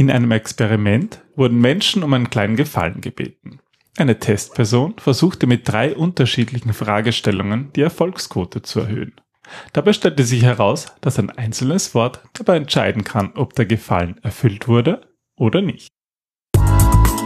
In einem Experiment wurden Menschen um einen kleinen Gefallen gebeten. Eine Testperson versuchte mit drei unterschiedlichen Fragestellungen die Erfolgsquote zu erhöhen. Dabei stellte sich heraus, dass ein einzelnes Wort dabei entscheiden kann, ob der Gefallen erfüllt wurde oder nicht.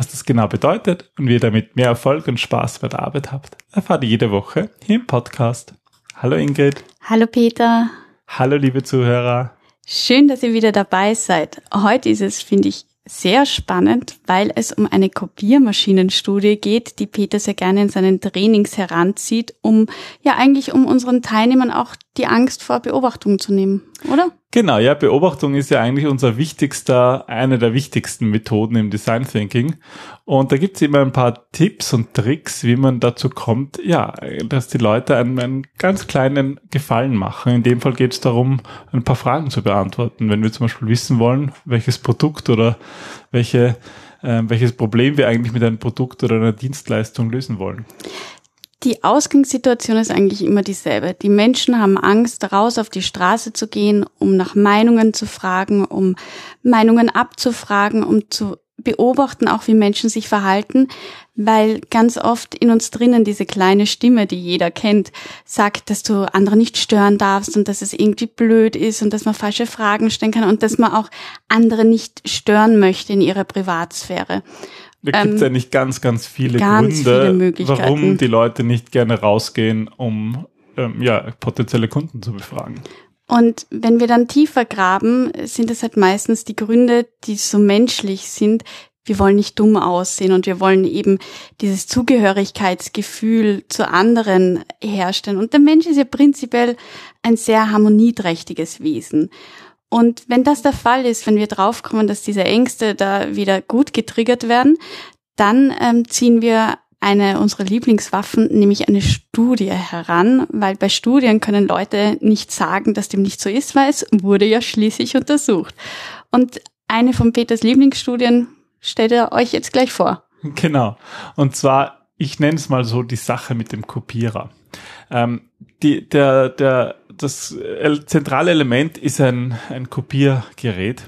Was das genau bedeutet und wie ihr damit mehr Erfolg und Spaß bei der Arbeit habt, erfahrt ihr jede Woche hier im Podcast. Hallo Ingrid. Hallo Peter. Hallo liebe Zuhörer. Schön, dass ihr wieder dabei seid. Heute ist es, finde ich, sehr spannend, weil es um eine Kopiermaschinenstudie geht, die Peter sehr gerne in seinen Trainings heranzieht, um ja eigentlich um unseren Teilnehmern auch die Angst vor Beobachtung zu nehmen, oder? Genau, ja, Beobachtung ist ja eigentlich unser wichtigster, eine der wichtigsten Methoden im Design Thinking. Und da gibt's immer ein paar Tipps und Tricks, wie man dazu kommt, ja, dass die Leute einen, einen ganz kleinen Gefallen machen. In dem Fall geht's darum, ein paar Fragen zu beantworten. Wenn wir zum Beispiel wissen wollen, welches Produkt oder welche, äh, welches Problem wir eigentlich mit einem Produkt oder einer Dienstleistung lösen wollen. Die Ausgangssituation ist eigentlich immer dieselbe. Die Menschen haben Angst, raus auf die Straße zu gehen, um nach Meinungen zu fragen, um Meinungen abzufragen, um zu beobachten, auch wie Menschen sich verhalten, weil ganz oft in uns drinnen diese kleine Stimme, die jeder kennt, sagt, dass du andere nicht stören darfst und dass es irgendwie blöd ist und dass man falsche Fragen stellen kann und dass man auch andere nicht stören möchte in ihrer Privatsphäre. Da gibt es ähm, ja nicht ganz, ganz viele ganz Gründe, viele warum die Leute nicht gerne rausgehen, um ähm, ja, potenzielle Kunden zu befragen. Und wenn wir dann tiefer graben, sind es halt meistens die Gründe, die so menschlich sind. Wir wollen nicht dumm aussehen und wir wollen eben dieses Zugehörigkeitsgefühl zu anderen herstellen. Und der Mensch ist ja prinzipiell ein sehr harmonieträchtiges Wesen. Und wenn das der Fall ist, wenn wir draufkommen, dass diese Ängste da wieder gut getriggert werden, dann ähm, ziehen wir eine unserer Lieblingswaffen, nämlich eine Studie heran, weil bei Studien können Leute nicht sagen, dass dem nicht so ist, weil es wurde ja schließlich untersucht. Und eine von Peters Lieblingsstudien stellt er euch jetzt gleich vor. Genau. Und zwar, ich nenne es mal so die Sache mit dem Kopierer. Ähm, die, der, der das zentrale Element ist ein, ein Kopiergerät.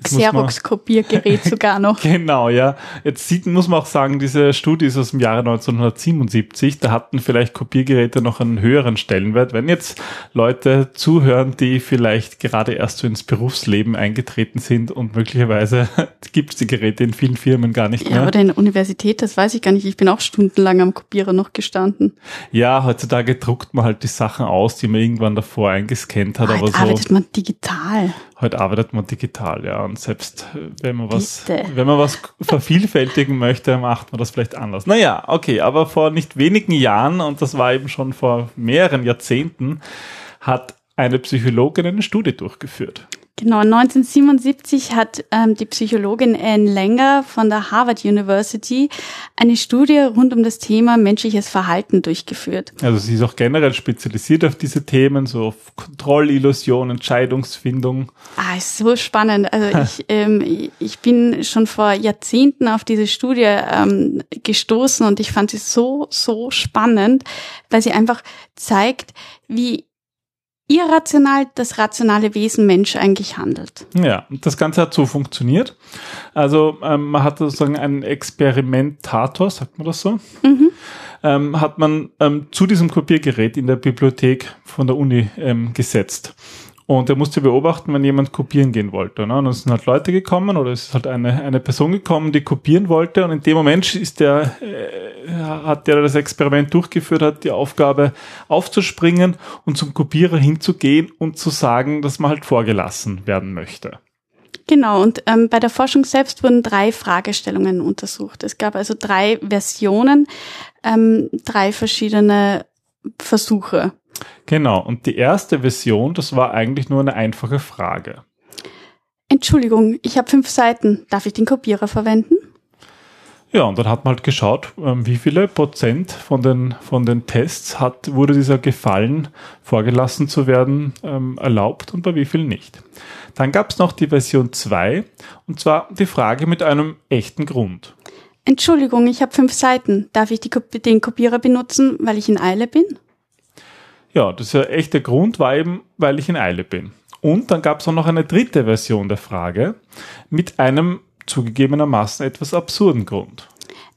Xerox-Kopiergerät sogar noch. genau, ja. Jetzt sieht, muss man auch sagen, diese Studie ist aus dem Jahre 1977. Da hatten vielleicht Kopiergeräte noch einen höheren Stellenwert. Wenn jetzt Leute zuhören, die vielleicht gerade erst so ins Berufsleben eingetreten sind und möglicherweise gibt es die Geräte in vielen Firmen gar nicht mehr. Ja, oder in der Universität, das weiß ich gar nicht. Ich bin auch stundenlang am Kopierer noch gestanden. Ja, heutzutage druckt man halt die Sachen aus, die man irgendwann davor davor eingescannt hat. Heute aber so, arbeitet man digital. Heute arbeitet man digital, ja. Und selbst äh, wenn man was, wenn man was vervielfältigen möchte, macht man das vielleicht anders. Naja, okay, aber vor nicht wenigen Jahren, und das war eben schon vor mehreren Jahrzehnten, hat eine Psychologin eine Studie durchgeführt. Genau, 1977 hat ähm, die Psychologin Anne Langer von der Harvard University eine Studie rund um das Thema menschliches Verhalten durchgeführt. Also sie ist auch generell spezialisiert auf diese Themen, so auf Kontrollillusion, Entscheidungsfindung. Ah, ist so spannend. Also ich, ähm, ich bin schon vor Jahrzehnten auf diese Studie ähm, gestoßen und ich fand sie so, so spannend, weil sie einfach zeigt, wie irrational das rationale Wesen Mensch eigentlich handelt. Ja, das Ganze hat so funktioniert. Also ähm, man hat sozusagen einen Experimentator, sagt man das so, mhm. ähm, hat man ähm, zu diesem Kopiergerät in der Bibliothek von der Uni ähm, gesetzt. Und er musste beobachten, wenn jemand kopieren gehen wollte. Ne? Und es sind halt Leute gekommen oder es ist halt eine, eine Person gekommen, die kopieren wollte. Und in dem Moment ist der, äh, hat der das Experiment durchgeführt, hat die Aufgabe aufzuspringen und zum Kopierer hinzugehen und zu sagen, dass man halt vorgelassen werden möchte. Genau, und ähm, bei der Forschung selbst wurden drei Fragestellungen untersucht. Es gab also drei Versionen, ähm, drei verschiedene Versuche. Genau, und die erste Version, das war eigentlich nur eine einfache Frage. Entschuldigung, ich habe fünf Seiten. Darf ich den Kopierer verwenden? Ja, und dann hat man halt geschaut, ähm, wie viele Prozent von den, von den Tests hat, wurde dieser Gefallen vorgelassen zu werden ähm, erlaubt und bei wie vielen nicht. Dann gab es noch die Version 2 und zwar die Frage mit einem echten Grund. Entschuldigung, ich habe fünf Seiten. Darf ich die, den Kopierer benutzen, weil ich in Eile bin? Ja, das ist ja echter Grund, war eben, weil ich in Eile bin. Und dann gab es auch noch eine dritte Version der Frage mit einem zugegebenermaßen etwas absurden Grund.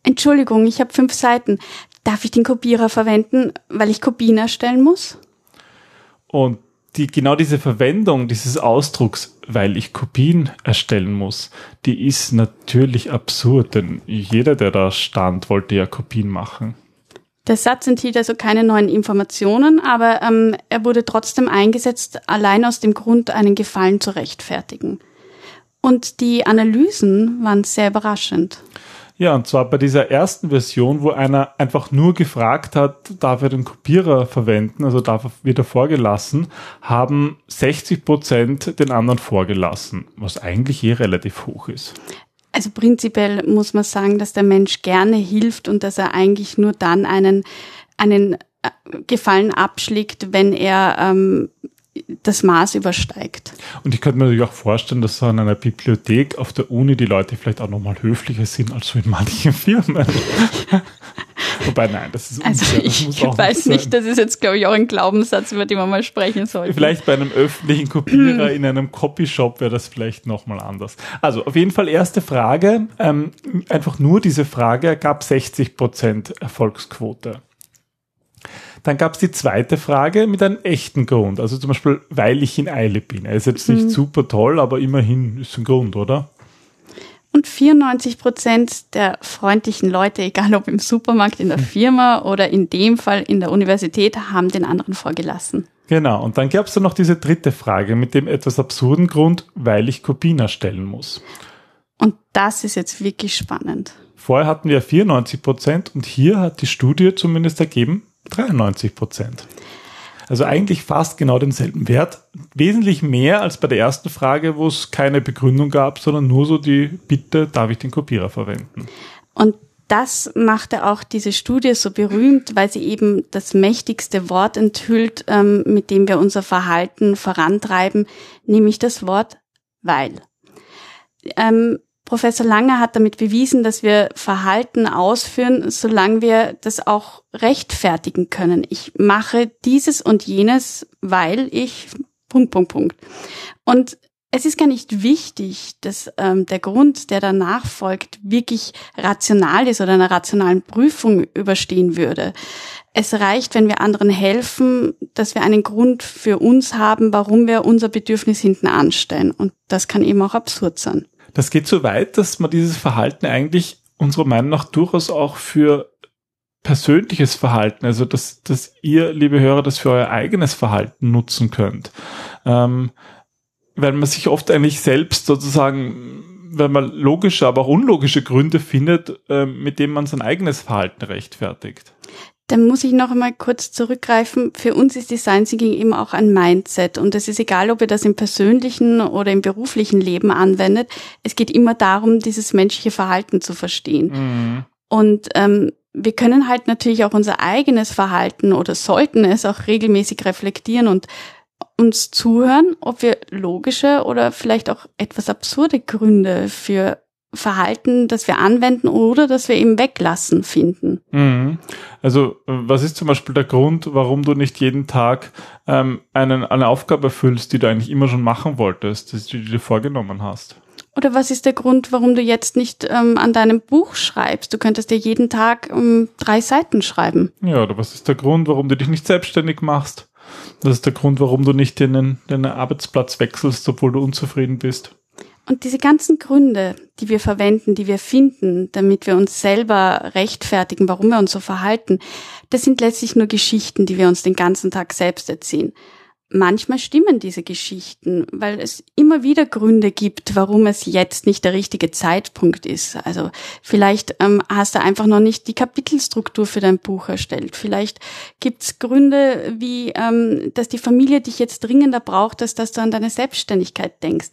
Entschuldigung, ich habe fünf Seiten. Darf ich den Kopierer verwenden, weil ich Kopien erstellen muss? Und die, genau diese Verwendung dieses Ausdrucks, weil ich Kopien erstellen muss, die ist natürlich absurd, denn jeder, der da stand, wollte ja Kopien machen. Der Satz enthielt also keine neuen Informationen, aber ähm, er wurde trotzdem eingesetzt, allein aus dem Grund, einen Gefallen zu rechtfertigen. Und die Analysen waren sehr überraschend. Ja, und zwar bei dieser ersten Version, wo einer einfach nur gefragt hat, darf er den Kopierer verwenden, also darf er wieder vorgelassen, haben 60 Prozent den anderen vorgelassen, was eigentlich eh relativ hoch ist. Also prinzipiell muss man sagen, dass der Mensch gerne hilft und dass er eigentlich nur dann einen, einen äh, Gefallen abschlägt, wenn er ähm, das Maß übersteigt. Und ich könnte mir natürlich auch vorstellen, dass so in einer Bibliothek auf der Uni die Leute vielleicht auch nochmal höflicher sind als so in manchen Firmen. Wobei, nein, das ist Also unfair. ich weiß nicht, das ist jetzt, glaube ich, auch ein Glaubenssatz, über den man mal sprechen sollte. Vielleicht bei einem öffentlichen Kopierer in einem Copyshop wäre das vielleicht nochmal anders. Also auf jeden Fall erste Frage. Ähm, einfach nur diese Frage ergab 60% Erfolgsquote. Dann gab es die zweite Frage mit einem echten Grund. Also zum Beispiel, weil ich in Eile bin. Er ist jetzt nicht mhm. super toll, aber immerhin ist ein Grund, oder? Und 94 Prozent der freundlichen Leute, egal ob im Supermarkt, in der hm. Firma oder in dem Fall in der Universität, haben den anderen vorgelassen. Genau, und dann gab es dann noch diese dritte Frage mit dem etwas absurden Grund, weil ich Kopien erstellen muss. Und das ist jetzt wirklich spannend. Vorher hatten wir 94 Prozent und hier hat die Studie zumindest ergeben, 93 Prozent. Also eigentlich fast genau denselben Wert. Wesentlich mehr als bei der ersten Frage, wo es keine Begründung gab, sondern nur so die Bitte, darf ich den Kopierer verwenden? Und das machte auch diese Studie so berühmt, weil sie eben das mächtigste Wort enthüllt, ähm, mit dem wir unser Verhalten vorantreiben, nämlich das Wort weil. Ähm, Professor Lange hat damit bewiesen, dass wir Verhalten ausführen, solange wir das auch rechtfertigen können. Ich mache dieses und jenes, weil ich Punkt, Punkt, Punkt. Und es ist gar nicht wichtig, dass ähm, der Grund, der danach folgt, wirklich rational ist oder einer rationalen Prüfung überstehen würde. Es reicht, wenn wir anderen helfen, dass wir einen Grund für uns haben, warum wir unser Bedürfnis hinten anstellen. Und das kann eben auch absurd sein. Das geht so weit, dass man dieses Verhalten eigentlich unserer Meinung nach durchaus auch für persönliches Verhalten, also dass, dass ihr, liebe Hörer, das für euer eigenes Verhalten nutzen könnt. Ähm, weil man sich oft eigentlich selbst sozusagen, wenn man logische, aber auch unlogische Gründe findet, äh, mit denen man sein eigenes Verhalten rechtfertigt. Dann muss ich noch einmal kurz zurückgreifen. Für uns ist Design Thinking eben auch ein Mindset. Und es ist egal, ob ihr das im persönlichen oder im beruflichen Leben anwendet. Es geht immer darum, dieses menschliche Verhalten zu verstehen. Mhm. Und ähm, wir können halt natürlich auch unser eigenes Verhalten oder sollten es auch regelmäßig reflektieren und uns zuhören, ob wir logische oder vielleicht auch etwas absurde Gründe für Verhalten, das wir anwenden oder das wir eben weglassen finden. Mhm. Also was ist zum Beispiel der Grund, warum du nicht jeden Tag ähm, einen, eine Aufgabe erfüllst, die du eigentlich immer schon machen wolltest, die du dir vorgenommen hast? Oder was ist der Grund, warum du jetzt nicht ähm, an deinem Buch schreibst? Du könntest dir jeden Tag ähm, drei Seiten schreiben. Ja, oder was ist der Grund, warum du dich nicht selbstständig machst? Das ist der Grund, warum du nicht den, den Arbeitsplatz wechselst, obwohl du unzufrieden bist. Und diese ganzen Gründe, die wir verwenden, die wir finden, damit wir uns selber rechtfertigen, warum wir uns so verhalten, das sind letztlich nur Geschichten, die wir uns den ganzen Tag selbst erzählen. Manchmal stimmen diese Geschichten, weil es immer wieder Gründe gibt, warum es jetzt nicht der richtige Zeitpunkt ist. Also vielleicht ähm, hast du einfach noch nicht die Kapitelstruktur für dein Buch erstellt. Vielleicht gibt's Gründe wie, ähm, dass die Familie dich jetzt dringender braucht, als dass du an deine Selbstständigkeit denkst.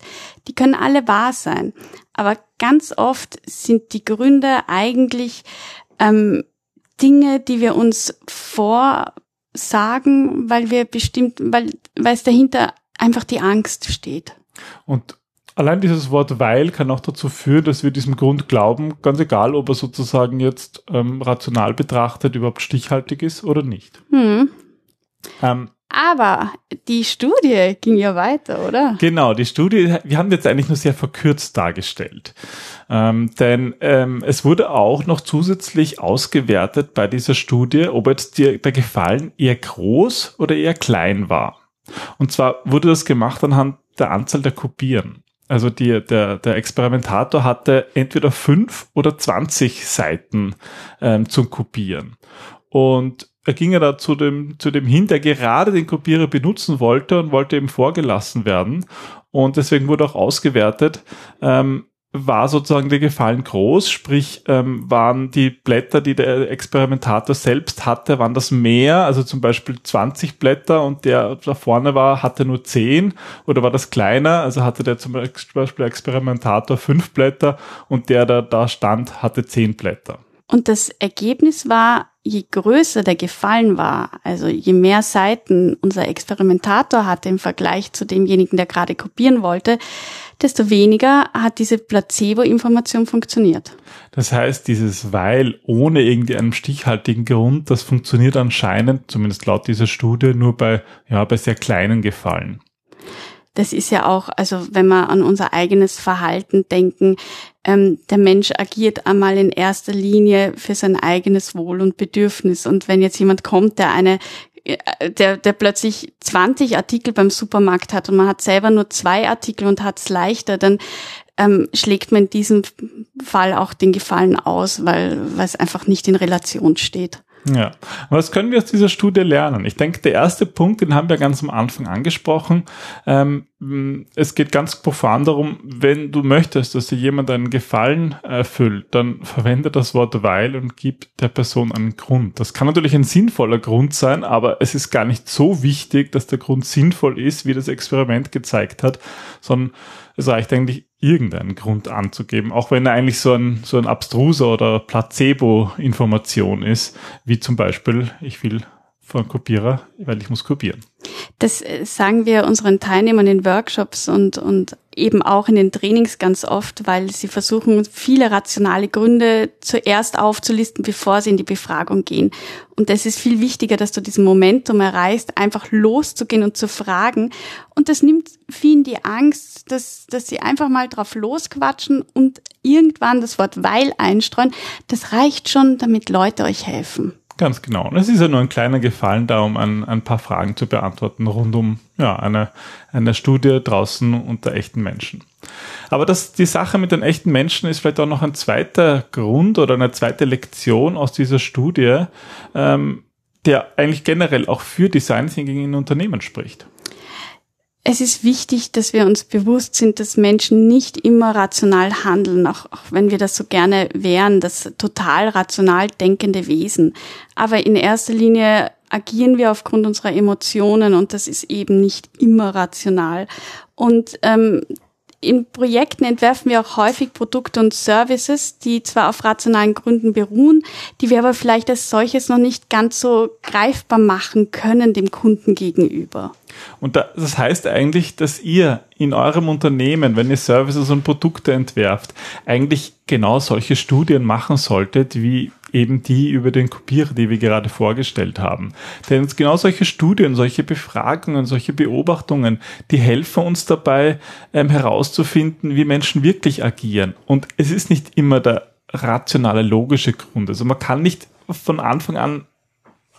Die können alle wahr sein. Aber ganz oft sind die Gründe eigentlich ähm, Dinge, die wir uns vor sagen, weil wir bestimmt, weil, weil es dahinter einfach die Angst steht. Und allein dieses Wort weil kann auch dazu führen, dass wir diesem Grund glauben, ganz egal, ob er sozusagen jetzt ähm, rational betrachtet überhaupt stichhaltig ist oder nicht. Hm. Ähm, aber die Studie ging ja weiter, oder? Genau, die Studie, wir haben jetzt eigentlich nur sehr verkürzt dargestellt. Ähm, denn ähm, es wurde auch noch zusätzlich ausgewertet bei dieser Studie, ob jetzt die, der Gefallen eher groß oder eher klein war. Und zwar wurde das gemacht anhand der Anzahl der Kopieren. Also die, der, der Experimentator hatte entweder fünf oder zwanzig Seiten ähm, zum Kopieren. Und er ging ja da zu dem, zu dem hin, der gerade den Kopierer benutzen wollte und wollte eben vorgelassen werden. Und deswegen wurde auch ausgewertet, ähm, war sozusagen der Gefallen groß, sprich ähm, waren die Blätter, die der Experimentator selbst hatte, waren das mehr, also zum Beispiel 20 Blätter und der da vorne war, hatte nur 10 oder war das kleiner, also hatte der zum Beispiel Experimentator 5 Blätter und der, der da stand, hatte 10 Blätter. Und das Ergebnis war, je größer der Gefallen war, also je mehr Seiten unser Experimentator hatte im Vergleich zu demjenigen, der gerade kopieren wollte, desto weniger hat diese Placebo-Information funktioniert. Das heißt, dieses Weil ohne irgendeinen stichhaltigen Grund, das funktioniert anscheinend, zumindest laut dieser Studie, nur bei, ja, bei sehr kleinen Gefallen das ist ja auch, also wenn wir an unser eigenes Verhalten denken, ähm, der Mensch agiert einmal in erster Linie für sein eigenes Wohl und Bedürfnis. Und wenn jetzt jemand kommt, der eine äh, der, der plötzlich 20 Artikel beim Supermarkt hat und man hat selber nur zwei Artikel und hat es leichter, dann ähm, schlägt man in diesem Fall auch den Gefallen aus, weil, weil es einfach nicht in Relation steht. Ja, was können wir aus dieser Studie lernen? Ich denke, der erste Punkt, den haben wir ganz am Anfang angesprochen. Ähm, es geht ganz profan darum, wenn du möchtest, dass dir jemand einen Gefallen erfüllt, dann verwende das Wort weil und gib der Person einen Grund. Das kann natürlich ein sinnvoller Grund sein, aber es ist gar nicht so wichtig, dass der Grund sinnvoll ist, wie das Experiment gezeigt hat, sondern es reicht eigentlich irgendeinen Grund anzugeben, auch wenn er eigentlich so ein, so ein abstruser oder Placebo-Information ist, wie zum Beispiel, ich will von Kopierer, weil ich muss kopieren. Das äh, sagen wir unseren Teilnehmern in Workshops und, und eben auch in den Trainings ganz oft, weil sie versuchen, viele rationale Gründe zuerst aufzulisten, bevor sie in die Befragung gehen. Und es ist viel wichtiger, dass du diesen Momentum erreichst, einfach loszugehen und zu fragen. Und das nimmt vielen die Angst, dass, dass sie einfach mal drauf losquatschen und irgendwann das Wort weil einstreuen. Das reicht schon, damit Leute euch helfen. Ganz genau. Und es ist ja nur ein kleiner Gefallen da, um ein, ein paar Fragen zu beantworten rund um ja, eine, eine Studie draußen unter echten Menschen. Aber das, die Sache mit den echten Menschen ist vielleicht auch noch ein zweiter Grund oder eine zweite Lektion aus dieser Studie, ähm, der eigentlich generell auch für Design Thinking in Unternehmen spricht es ist wichtig, dass wir uns bewusst sind, dass Menschen nicht immer rational handeln, auch, auch, wenn wir das so gerne wären, das total rational denkende Wesen. Aber in erster Linie agieren wir aufgrund unserer Emotionen und das ist eben nicht immer rational. Und ähm, in Projekten entwerfen wir auch häufig Produkte und Services, die zwar auf rationalen Gründen beruhen, die wir aber vielleicht als solches noch nicht ganz so greifbar machen können dem Kunden gegenüber. Und das heißt eigentlich, dass ihr in eurem Unternehmen, wenn ihr Services und Produkte entwerft, eigentlich genau solche Studien machen solltet, wie eben die über den Kopierer, die wir gerade vorgestellt haben. Denn genau solche Studien, solche Befragungen, solche Beobachtungen, die helfen uns dabei ähm, herauszufinden, wie Menschen wirklich agieren. Und es ist nicht immer der rationale, logische Grund. Also man kann nicht von Anfang an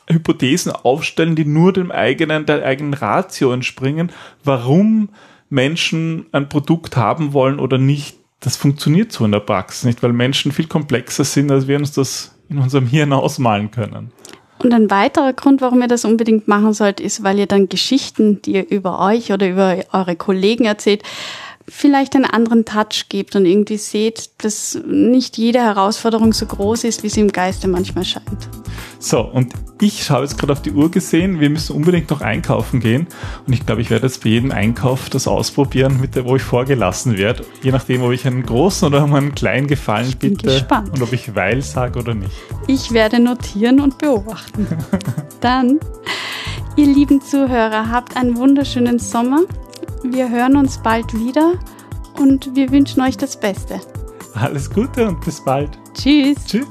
Hypothesen aufstellen, die nur dem eigenen, der eigenen Ratio entspringen, warum Menschen ein Produkt haben wollen oder nicht. Das funktioniert so in der Praxis nicht, weil Menschen viel komplexer sind, als wir uns das in unserem Hirn ausmalen können. Und ein weiterer Grund, warum ihr das unbedingt machen sollt, ist, weil ihr dann Geschichten, die ihr über euch oder über eure Kollegen erzählt, vielleicht einen anderen Touch gibt und irgendwie seht, dass nicht jede Herausforderung so groß ist, wie sie im Geiste manchmal scheint. So, und ich habe jetzt gerade auf die Uhr gesehen, wir müssen unbedingt noch einkaufen gehen. Und ich glaube, ich werde jetzt bei jedem Einkauf das ausprobieren, mit der, wo ich vorgelassen werde. Je nachdem, ob ich einen großen oder einen kleinen Gefallen ich bin bitte. Gespannt. Und ob ich weil sage oder nicht. Ich werde notieren und beobachten. Dann, ihr lieben Zuhörer, habt einen wunderschönen Sommer. Wir hören uns bald wieder und wir wünschen euch das Beste. Alles Gute und bis bald. Tschüss. Tschüss.